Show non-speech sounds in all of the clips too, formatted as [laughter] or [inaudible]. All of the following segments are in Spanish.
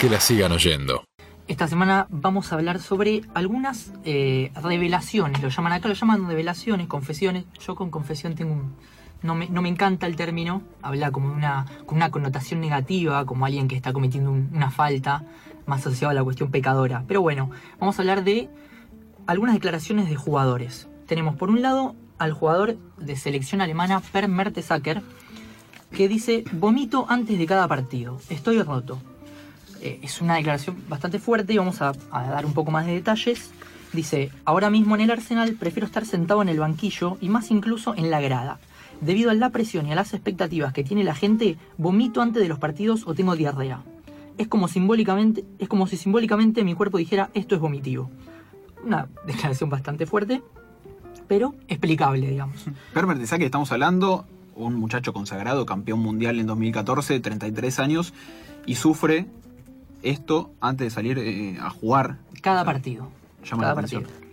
Que la sigan oyendo. Esta semana vamos a hablar sobre algunas eh, revelaciones, lo llaman acá, lo llaman revelaciones, confesiones. Yo con confesión tengo un... No me, no me encanta el término, habla como una, con una connotación negativa, como alguien que está cometiendo un- una falta, más asociado a la cuestión pecadora. Pero bueno, vamos a hablar de algunas declaraciones de jugadores. Tenemos por un lado al jugador de selección alemana Per Mertesacker, que dice, vomito antes de cada partido, estoy roto. Eh, es una declaración bastante fuerte y vamos a, dar un poco más de detalles. Dice, ahora mismo en el Arsenal prefiero estar sentado en el banquillo y más incluso en la grada. Debido a la presión y a las expectativas que tiene la gente, vomito antes de los partidos o tengo diarrea. Es como simbólicamente, es como si simbólicamente mi cuerpo dijera esto es vomitivo. Una [laughs] declaración bastante fuerte, pero explicable, digamos. Herbert Saque, estamos hablando, un muchacho consagrado, campeón mundial en 2014, 33 años, y sufre esto antes de salir eh, a jugar. Cada partido. Llama cada la atención. partido.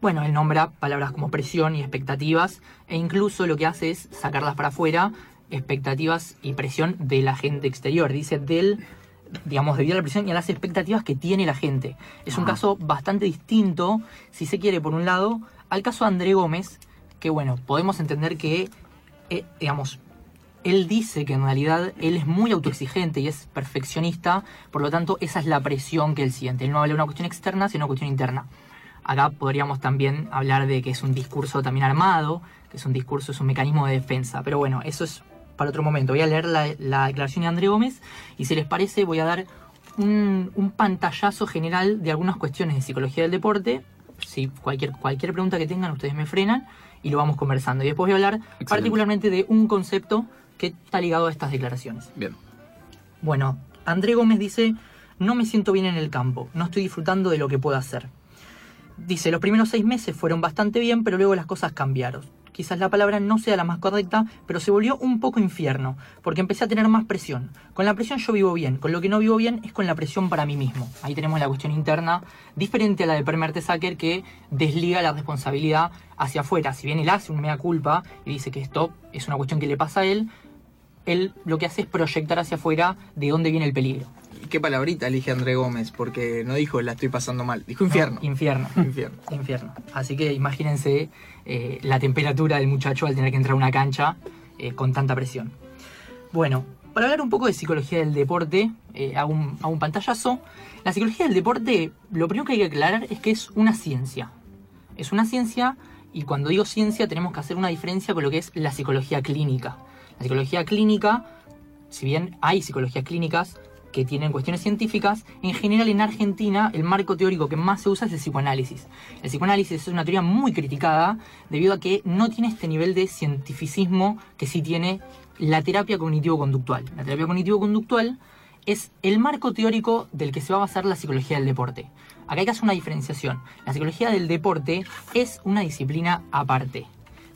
Bueno, él nombra palabras como presión y expectativas, e incluso lo que hace es sacarlas para afuera, expectativas y presión de la gente exterior. Dice del, digamos, debido a la presión y a las expectativas que tiene la gente. Es un Ajá. caso bastante distinto, si se quiere, por un lado, al caso de André Gómez, que bueno, podemos entender que, eh, digamos, él dice que en realidad él es muy autoexigente y es perfeccionista, por lo tanto esa es la presión que él siente. Él no habla de una cuestión externa, sino una cuestión interna. Acá podríamos también hablar de que es un discurso también armado, que es un discurso, es un mecanismo de defensa. Pero bueno, eso es para otro momento. Voy a leer la, la declaración de André Gómez y si les parece voy a dar un, un pantallazo general de algunas cuestiones de psicología del deporte. Si cualquier, cualquier pregunta que tengan ustedes me frenan y lo vamos conversando. Y después voy a hablar particularmente de un concepto que está ligado a estas declaraciones. Bien. Bueno, André Gómez dice, no me siento bien en el campo, no estoy disfrutando de lo que puedo hacer. Dice, los primeros seis meses fueron bastante bien, pero luego las cosas cambiaron. Quizás la palabra no sea la más correcta, pero se volvió un poco infierno, porque empecé a tener más presión. Con la presión yo vivo bien, con lo que no vivo bien es con la presión para mí mismo. Ahí tenemos la cuestión interna, diferente a la de Per Mertesacker, que desliga la responsabilidad hacia afuera. Si bien él hace un mea culpa y dice que esto es una cuestión que le pasa a él, él lo que hace es proyectar hacia afuera de dónde viene el peligro. ¿Y ¿Qué palabrita elige André Gómez? Porque no dijo la estoy pasando mal, dijo infierno. No, infierno. [laughs] Infierno. infierno. Así que imagínense eh, la temperatura del muchacho al tener que entrar a una cancha eh, con tanta presión. Bueno, para hablar un poco de psicología del deporte, eh, hago, un, hago un pantallazo. La psicología del deporte, lo primero que hay que aclarar es que es una ciencia. Es una ciencia y cuando digo ciencia tenemos que hacer una diferencia con lo que es la psicología clínica. La psicología clínica, si bien hay psicologías clínicas que tienen cuestiones científicas, en general en Argentina el marco teórico que más se usa es el psicoanálisis. El psicoanálisis es una teoría muy criticada debido a que no tiene este nivel de cientificismo que sí tiene la terapia cognitivo-conductual. La terapia cognitivo-conductual es el marco teórico del que se va a basar la psicología del deporte. Acá hay que hacer una diferenciación. La psicología del deporte es una disciplina aparte.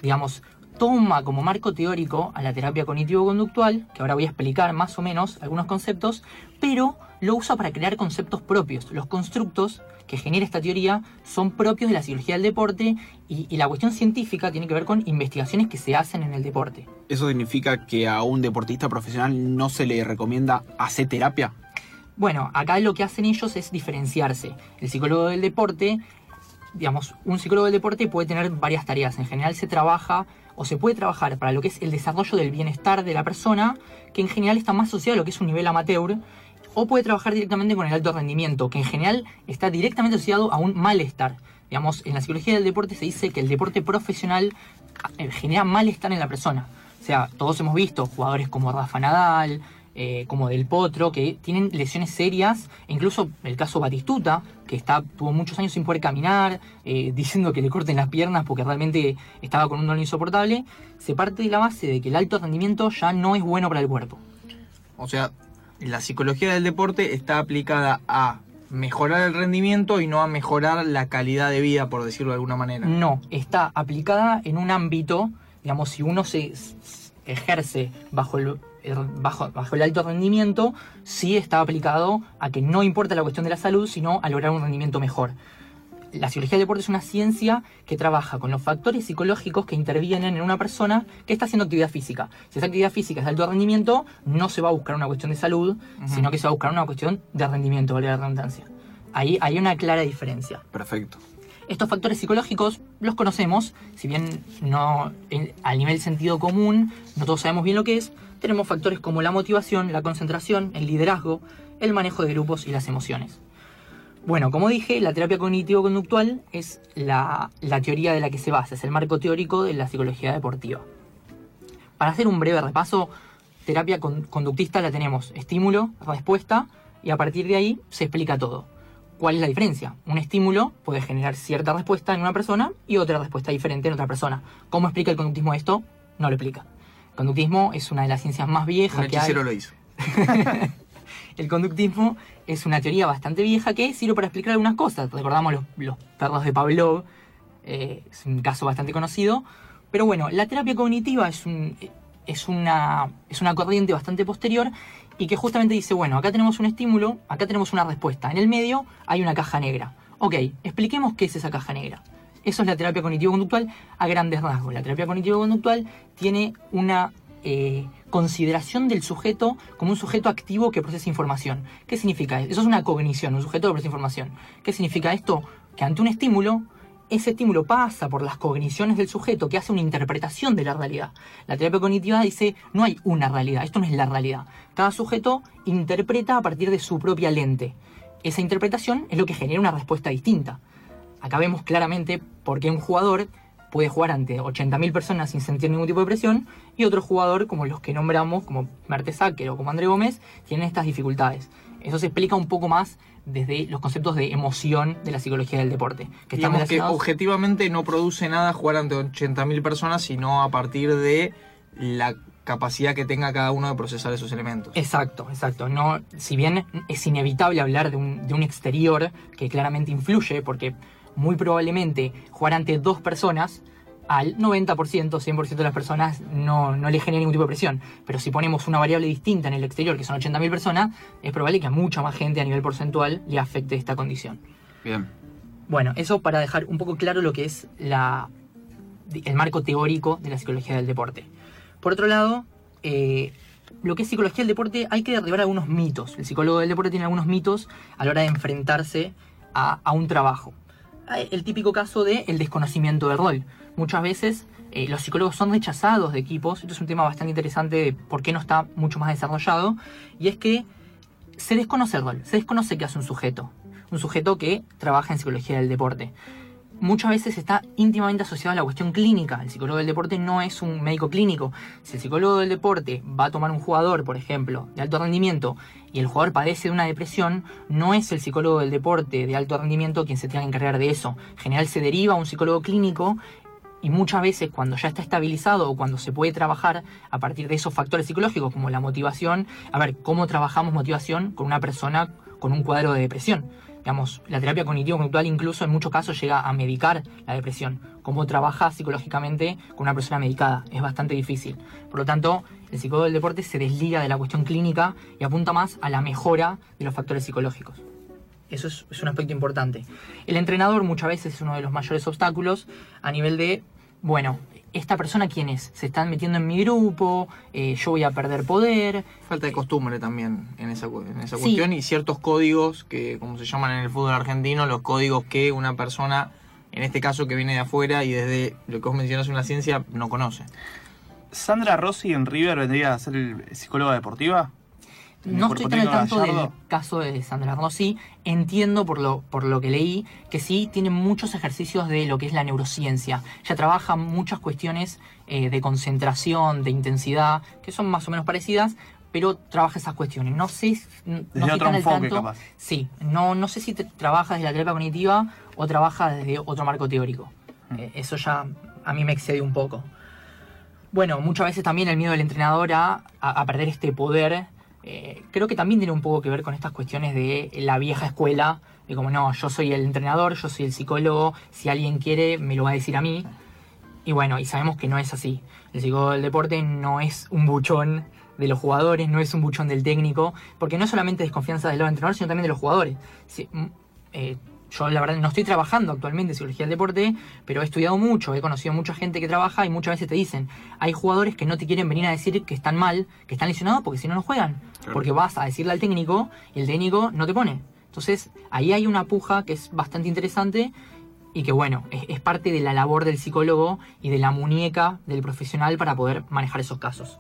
Digamos, toma como marco teórico a la terapia cognitivo-conductual, que ahora voy a explicar más o menos algunos conceptos, pero lo usa para crear conceptos propios. Los constructos que genera esta teoría son propios de la psicología del deporte y, y la cuestión científica tiene que ver con investigaciones que se hacen en el deporte. ¿Eso significa que a un deportista profesional no se le recomienda hacer terapia? Bueno, acá lo que hacen ellos es diferenciarse. El psicólogo del deporte, digamos, un psicólogo del deporte puede tener varias tareas. En general se trabaja o se puede trabajar para lo que es el desarrollo del bienestar de la persona, que en general está más asociado a lo que es un nivel amateur, o puede trabajar directamente con el alto rendimiento, que en general está directamente asociado a un malestar. Digamos, en la psicología del deporte se dice que el deporte profesional eh, genera malestar en la persona. O sea, todos hemos visto jugadores como Rafa Nadal, eh, como Del Potro, que tienen lesiones serias, e incluso el caso Batistuta, que está, tuvo muchos años sin poder caminar, eh, [laughs] diciendo que le corten las piernas porque realmente estaba con un dolor insoportable, se parte de la base de que el alto rendimiento ya no es bueno para el cuerpo. O sea, la psicología del deporte está aplicada a mejorar el rendimiento y no a mejorar la calidad de vida, por decirlo de alguna manera. No, está aplicada en un ámbito, digamos, si uno se ejerce bajo el- bajo, bajo el alto rendimiento, sí está aplicado a que no importa la cuestión de la salud, sino a lograr un rendimiento mejor. la psicología del deporte es una ciencia que trabaja con los factores psicológicos que intervienen en una persona que está haciendo actividad física. Si esa actividad física es de alto rendimiento, no se va a buscar una cuestión de salud, sino que se va a buscar una cuestión de rendimiento, vale la redundancia. Ahí hay una clara diferencia. Perfecto. Estos factores psicológicos los conocemos, si bien no en- al nivel sentido común, no todos sabemos bien lo que es, tenemos factores como la motivación, la concentración, el liderazgo, el manejo de grupos y las emociones. Bueno, como dije, la terapia cognitivo-conductual es la, la teoría de la que se basa, es el marco teórico de la psicología deportiva. Para hacer un breve repaso, terapia con- conductista la tenemos estímulo, respuesta, y a partir de ahí se explica todo. ¿Cuál es la diferencia? Un estímulo puede generar cierta respuesta en una persona y otra respuesta diferente en otra persona. ¿Cómo explica el conductismo esto? No lo explica. El conductismo es una de las ciencias más viejas Un que hay. lo hizo. [laughs] El conductismo es una teoría bastante vieja que sirve para explicar algunas cosas. Recordamos los, los perros de Pavlov, eh, es un caso bastante conocido. Pero bueno, la terapia cognitiva es, un- es, una, es una corriente bastante posterior y que justamente dice, bueno, acá tenemos un estímulo, acá tenemos una respuesta. En el medio hay una caja negra. Ok, expliquemos qué es esa caja negra. Eso es la terapia cognitivo-conductual a grandes rasgos. La terapia cognitivo-conductual tiene una eh, consideración del sujeto como un sujeto activo que procesa información. ¿Qué significa eso? Eso es una cognición, un sujeto que procesa información. ¿Qué significa esto? Que ante un estímulo, ese estímulo pasa por las cogniciones del sujeto que hace una interpretación de la realidad. La terapia cognitiva dice, no hay una realidad, esto no es la realidad. Cada sujeto interpreta a partir de su propia lente. Esa interpretación es lo que genera una respuesta distinta. Acá vemos claramente por qué un jugador puede jugar ante 80.000 personas sin sentir ningún tipo de presión y otro jugador, como los que nombramos, como Mertesacker o como André Gómez, tienen estas dificultades. Eso se explica un poco más desde los conceptos de emoción de la psicología del deporte. Que están Digamos que relacionados- objetivamente no produce nada jugar ante 80.000 personas, sino a partir de la capacidad que tenga cada uno de procesar esos elementos. Exacto, exacto. No, si bien es inevitable hablar de un, de un exterior que claramente influye, porque muy probablemente jugar ante dos personas, al 90%, 100% de las personas no, no le genera ningún tipo de presión. Pero si ponemos una variable distinta en el exterior, que son 80.000 personas, es probable que a mucha más gente a nivel porcentual le afecte esta condición. Bien. Bueno, eso para dejar un poco claro lo que es la, el marco teórico de la psicología del deporte. Por otro lado, eh, lo que es psicología del deporte hay que derribar algunos mitos. El psicólogo del deporte tiene algunos mitos a la hora de enfrentarse a, a un trabajo. El típico caso de el desconocimiento del rol. Muchas veces eh, los psicólogos son rechazados de equipos. Esto es un tema bastante interesante de por qué no está mucho más desarrollado. Y es que se desconoce el rol, se desconoce qué hace un sujeto. Un sujeto que trabaja en psicología del deporte. Muchas veces está íntimamente asociado a la cuestión clínica. El psicólogo del deporte no es un médico clínico. Si el psicólogo del deporte va a tomar un jugador, por ejemplo, de alto rendimiento, y el jugador padece de una depresión, no es el psicólogo del deporte de alto rendimiento quien se tenga que encargar de eso. En general se deriva a un psicólogo clínico y muchas veces cuando ya está estabilizado o cuando se puede trabajar a partir de esos factores psicológicos como la motivación, a ver, ¿cómo trabajamos motivación con una persona con un cuadro de depresión? Digamos, la terapia cognitivo-conductual incluso en muchos casos llega a medicar la depresión. ¿Cómo trabaja psicológicamente con una persona medicada? Es bastante difícil. Por lo tanto, el psicólogo del deporte se desliga de la cuestión clínica y apunta más a la mejora de los factores psicológicos. Eso es, es un aspecto importante. El entrenador muchas veces es uno de los mayores obstáculos a nivel de, bueno, ¿esta persona quién es? ¿Se están metiendo en mi grupo? Eh, ¿Yo voy a perder poder? Falta de costumbre también en esa, en esa Sí. cuestión y ciertos códigos que, como se llaman en el fútbol argentino, los códigos que una persona, en este caso que viene de afuera y desde lo que vos mencionas una ciencia, no conoce. Sandra Rossi en River vendría a ser el psicóloga deportiva. ¿En el No estoy tan al tanto del caso de Sandra Rossi. Entiendo por lo, por lo que leí que sí tiene muchos ejercicios de lo que es la neurociencia. Ella trabaja muchas cuestiones eh, de concentración, de intensidad, que son más o menos parecidas, pero trabaja esas cuestiones. No sé, no Desde estoy otro tan al enfoque, tanto. capaz. Sí, no, no sé si te- trabaja desde la terapia cognitiva o trabaja desde otro marco teórico. Mm. Eh, eso ya a mí me excede un poco. Bueno, muchas veces también el miedo del entrenador a, a- a perder este poder, eh, creo que también tiene un poco que ver con estas cuestiones de la vieja escuela, de como no, yo soy el entrenador, yo soy el psicólogo, si alguien quiere me lo va a decir a mí. Y bueno, y sabemos que no es así. El psicólogo del deporte no es un buchón de los jugadores, no es un buchón del técnico, porque no es solamente desconfianza del lado del entrenador, sino también de los jugadores. Si- mm, eh, yo la verdad no estoy trabajando actualmente en psicología del deporte, pero he estudiado mucho, he conocido mucha gente que trabaja y muchas veces te dicen, hay jugadores que no te quieren venir a decir que están mal, que están lesionados porque si no no juegan, Claro. porque vas a decirle al técnico y el técnico no te pone. Entonces ahí hay una puja que es bastante interesante y que bueno, es, es parte de la labor del psicólogo y de la muñeca del profesional para poder manejar esos casos.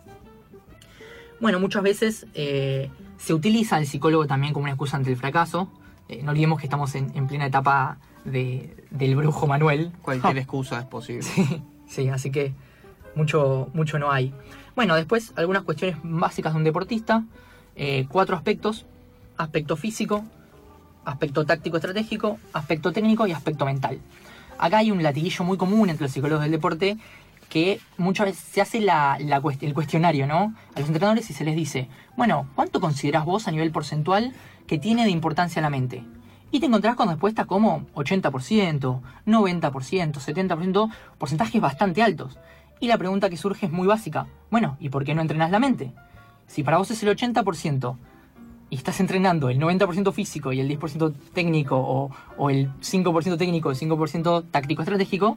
Bueno, muchas veces eh, se utiliza el psicólogo también como una excusa ante el fracaso. Eh, no olvidemos que estamos en, en plena etapa de- del brujo Manuel. Cualquier [laughs] excusa es posible. Sí, sí, así que mucho, mucho no hay. Bueno, después algunas cuestiones básicas de un deportista. Eh, cuatro aspectos. Aspecto físico, aspecto táctico estratégico, aspecto técnico y aspecto mental. Acá hay un latiguillo muy común entre los psicólogos del deporte que muchas veces se hace la, la cuest- el cuestionario, ¿no? A los entrenadores y se les dice, bueno, ¿cuánto considerás vos a nivel porcentual que tiene de importancia la mente? Y te encontrás con respuestas como 80%, 90%, 70%, porcentajes bastante altos. Y la pregunta que surge es muy básica. Bueno, ¿y por qué no entrenás la mente? Si para vos es el 80% y estás entrenando el 90% físico y el 10% técnico o, o el 5% técnico el 5% táctico estratégico,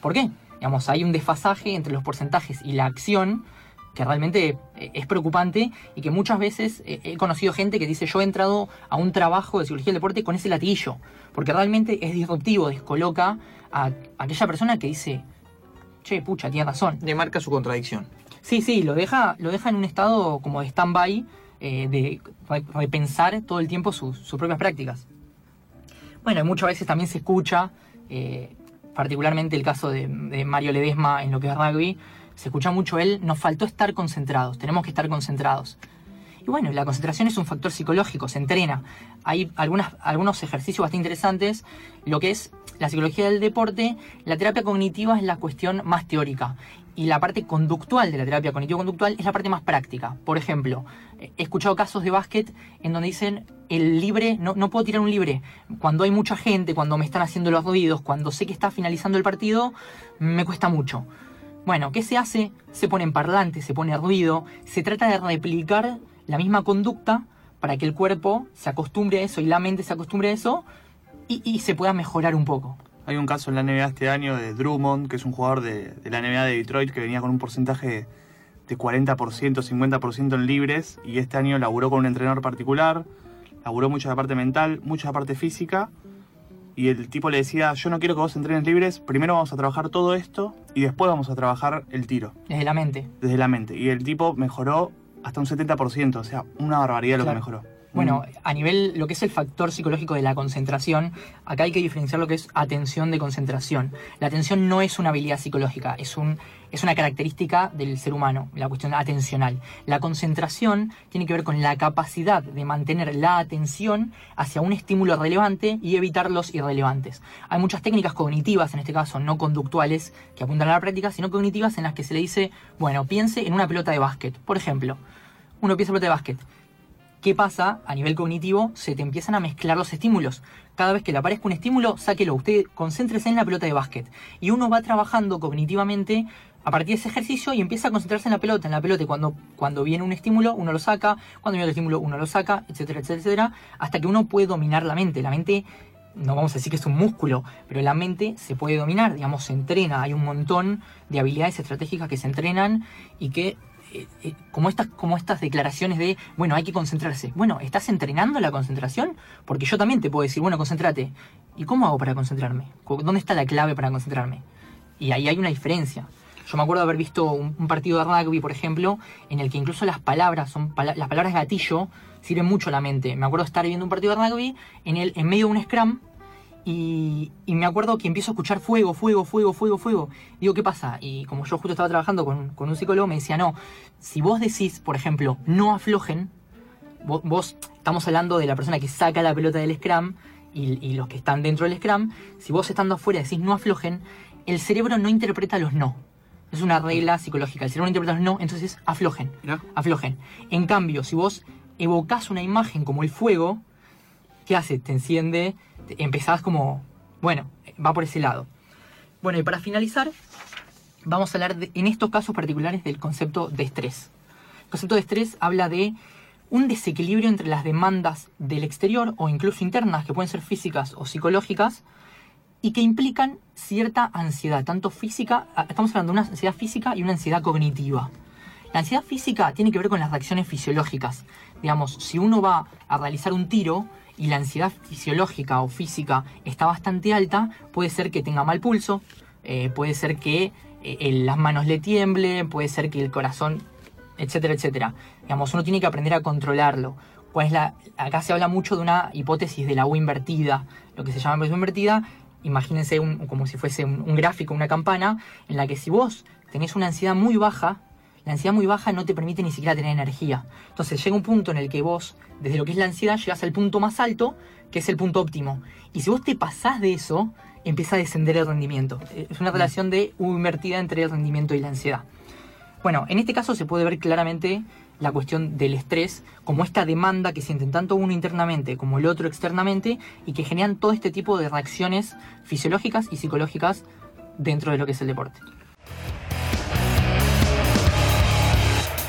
¿por qué? Digamos, hay un desfasaje entre los porcentajes y la acción que realmente eh, es preocupante y que muchas veces eh, he conocido gente que dice yo he entrado a un trabajo de psicología del deporte con ese latillo, porque realmente es disruptivo, descoloca a aquella persona que dice, che, pucha, tiene razón. Le marca su contradicción. Sí, sí, lo deja, lo deja en un estado como de stand-by, eh, de re- repensar todo el tiempo sus, sus propias prácticas. Bueno, y muchas veces también se escucha, eh, particularmente el caso de, de Mario Ledesma en lo que es rugby, se escucha mucho él, nos faltó estar concentrados, tenemos que estar concentrados. Y bueno, la concentración es un factor psicológico, se entrena. Hay algunas, algunos ejercicios bastante interesantes. Lo que es la psicología del deporte, la terapia cognitiva es la cuestión más teórica. Y la parte conductual de la terapia cognitivo-conductual es la parte más práctica. Por ejemplo, he escuchado casos de básquet en donde dicen el libre, no, no puedo tirar un libre. Cuando hay mucha gente, cuando me están haciendo los ruidos, cuando sé que está finalizando el partido, me cuesta mucho. Bueno, ¿qué se hace? Se ponen parlantes, se pone ruido, se trata de replicar la misma conducta para que el cuerpo se acostumbre a eso y la mente se acostumbre a eso y, se pueda mejorar un poco. Hay un caso en la NBA este año de Drummond, que es un jugador de, la NBA de Detroit que venía con un porcentaje de 40%, 50% en libres y este año laburó con un entrenador particular, laburó mucho la parte mental, mucho la parte física y el tipo le decía, yo no quiero que vos entrenes libres, primero vamos a trabajar todo esto y después vamos a trabajar el tiro, Desde la mente. desde la mente. Y el tipo mejoró hasta un 70%, o sea, una barbaridad lo que mejoró. Bueno, a nivel, lo que es el factor psicológico de la concentración, acá hay que diferenciar lo que es atención de concentración. La atención no es una habilidad psicológica, es, un, es una característica del ser humano, la cuestión atencional. La concentración tiene que ver con la capacidad de mantener la atención hacia un estímulo relevante y evitar los irrelevantes. Hay muchas técnicas cognitivas, en este caso no conductuales, que apuntan a la práctica, sino cognitivas en las que se le dice, bueno, piense en una pelota de básquet. Por ejemplo, uno piensa en pelota de básquet. ¿Qué pasa? A nivel cognitivo se te empiezan a mezclar los estímulos. Cada vez que le aparezca un estímulo, sáquelo. Usted concéntrese en la pelota de básquet. Y uno va trabajando cognitivamente a partir de ese ejercicio y empieza a concentrarse en la pelota, en la pelota. Y cuando, cuando viene un estímulo, uno lo saca. Cuando viene otro estímulo, uno lo saca, etcétera, etcétera, etcétera. Hasta que uno puede dominar la mente. La mente, no vamos a decir que es un músculo, pero la mente se puede dominar, digamos, se entrena. Hay un montón de habilidades estratégicas que se entrenan y que eh, eh, como estas, como estas declaraciones de, bueno, hay que concentrarse. Bueno, ¿estás entrenando la concentración? Porque yo también te puedo decir, bueno, concéntrate. ¿Y cómo hago para concentrarme? Co- ¿Dónde está la clave para concentrarme? Y ahí hay una diferencia. Yo me acuerdo de haber visto un, un partido de rugby, por ejemplo, en el que incluso las palabras, son pala- las palabras gatillo, sirven mucho a la mente. Me acuerdo estar viendo un partido de rugby en, el, en medio de un scrum y, y me acuerdo que empiezo a escuchar fuego, fuego, fuego, fuego, fuego. Digo, ¿qué pasa? Y como yo justo estaba trabajando con, con un psicólogo, me decía, no, si vos decís, por ejemplo, no aflojen, vos, vos- estamos hablando de la persona que saca la pelota del scrum y, y los que están dentro del scrum, si vos estando afuera decís no aflojen, el cerebro no interpreta los no. Es una regla psicológica, el cerebro no interpreta los no, entonces aflojen aflojen. En cambio, si vos evocás una imagen como el fuego, ¿qué hace? Te enciende, empezás como, bueno, va por ese lado. Bueno, y para finalizar, vamos a hablar de- en estos casos particulares del concepto de estrés. El concepto de estrés habla de un desequilibrio entre las demandas del exterior o incluso internas, que pueden ser físicas o psicológicas, y que implican cierta ansiedad, tanto física, ah, estamos hablando de una ansiedad física y una ansiedad cognitiva. La ansiedad física tiene que ver con las reacciones fisiológicas. Digamos, si uno va a realizar un tiro y la ansiedad fisiológica o física está bastante alta, puede ser que tenga mal pulso, eh, puede ser que eh, las manos le tiemblen, puede ser que el corazón, etcétera, etcétera. Digamos, uno tiene que aprender a controlarlo. ¿Cuál es la, acá se habla mucho de una hipótesis de la U invertida. Lo que se llama U invertida, imagínense como si fuese un, un gráfico, una campana, en la que si vos tenés una ansiedad muy baja, la ansiedad muy baja no te permite ni siquiera tener energía. Entonces llega un punto en el que vos, desde lo que es la ansiedad, llegas al punto más alto, que es el punto óptimo. Y si vos te pasás de eso, empieza a descender el rendimiento. Es una mm. relación de U invertida entre el rendimiento y la ansiedad. Bueno, en este caso se puede ver claramente la cuestión del estrés como esta demanda que sienten tanto uno internamente como el otro externamente y que generan todo este tipo de reacciones fisiológicas y psicológicas dentro de lo que es el deporte.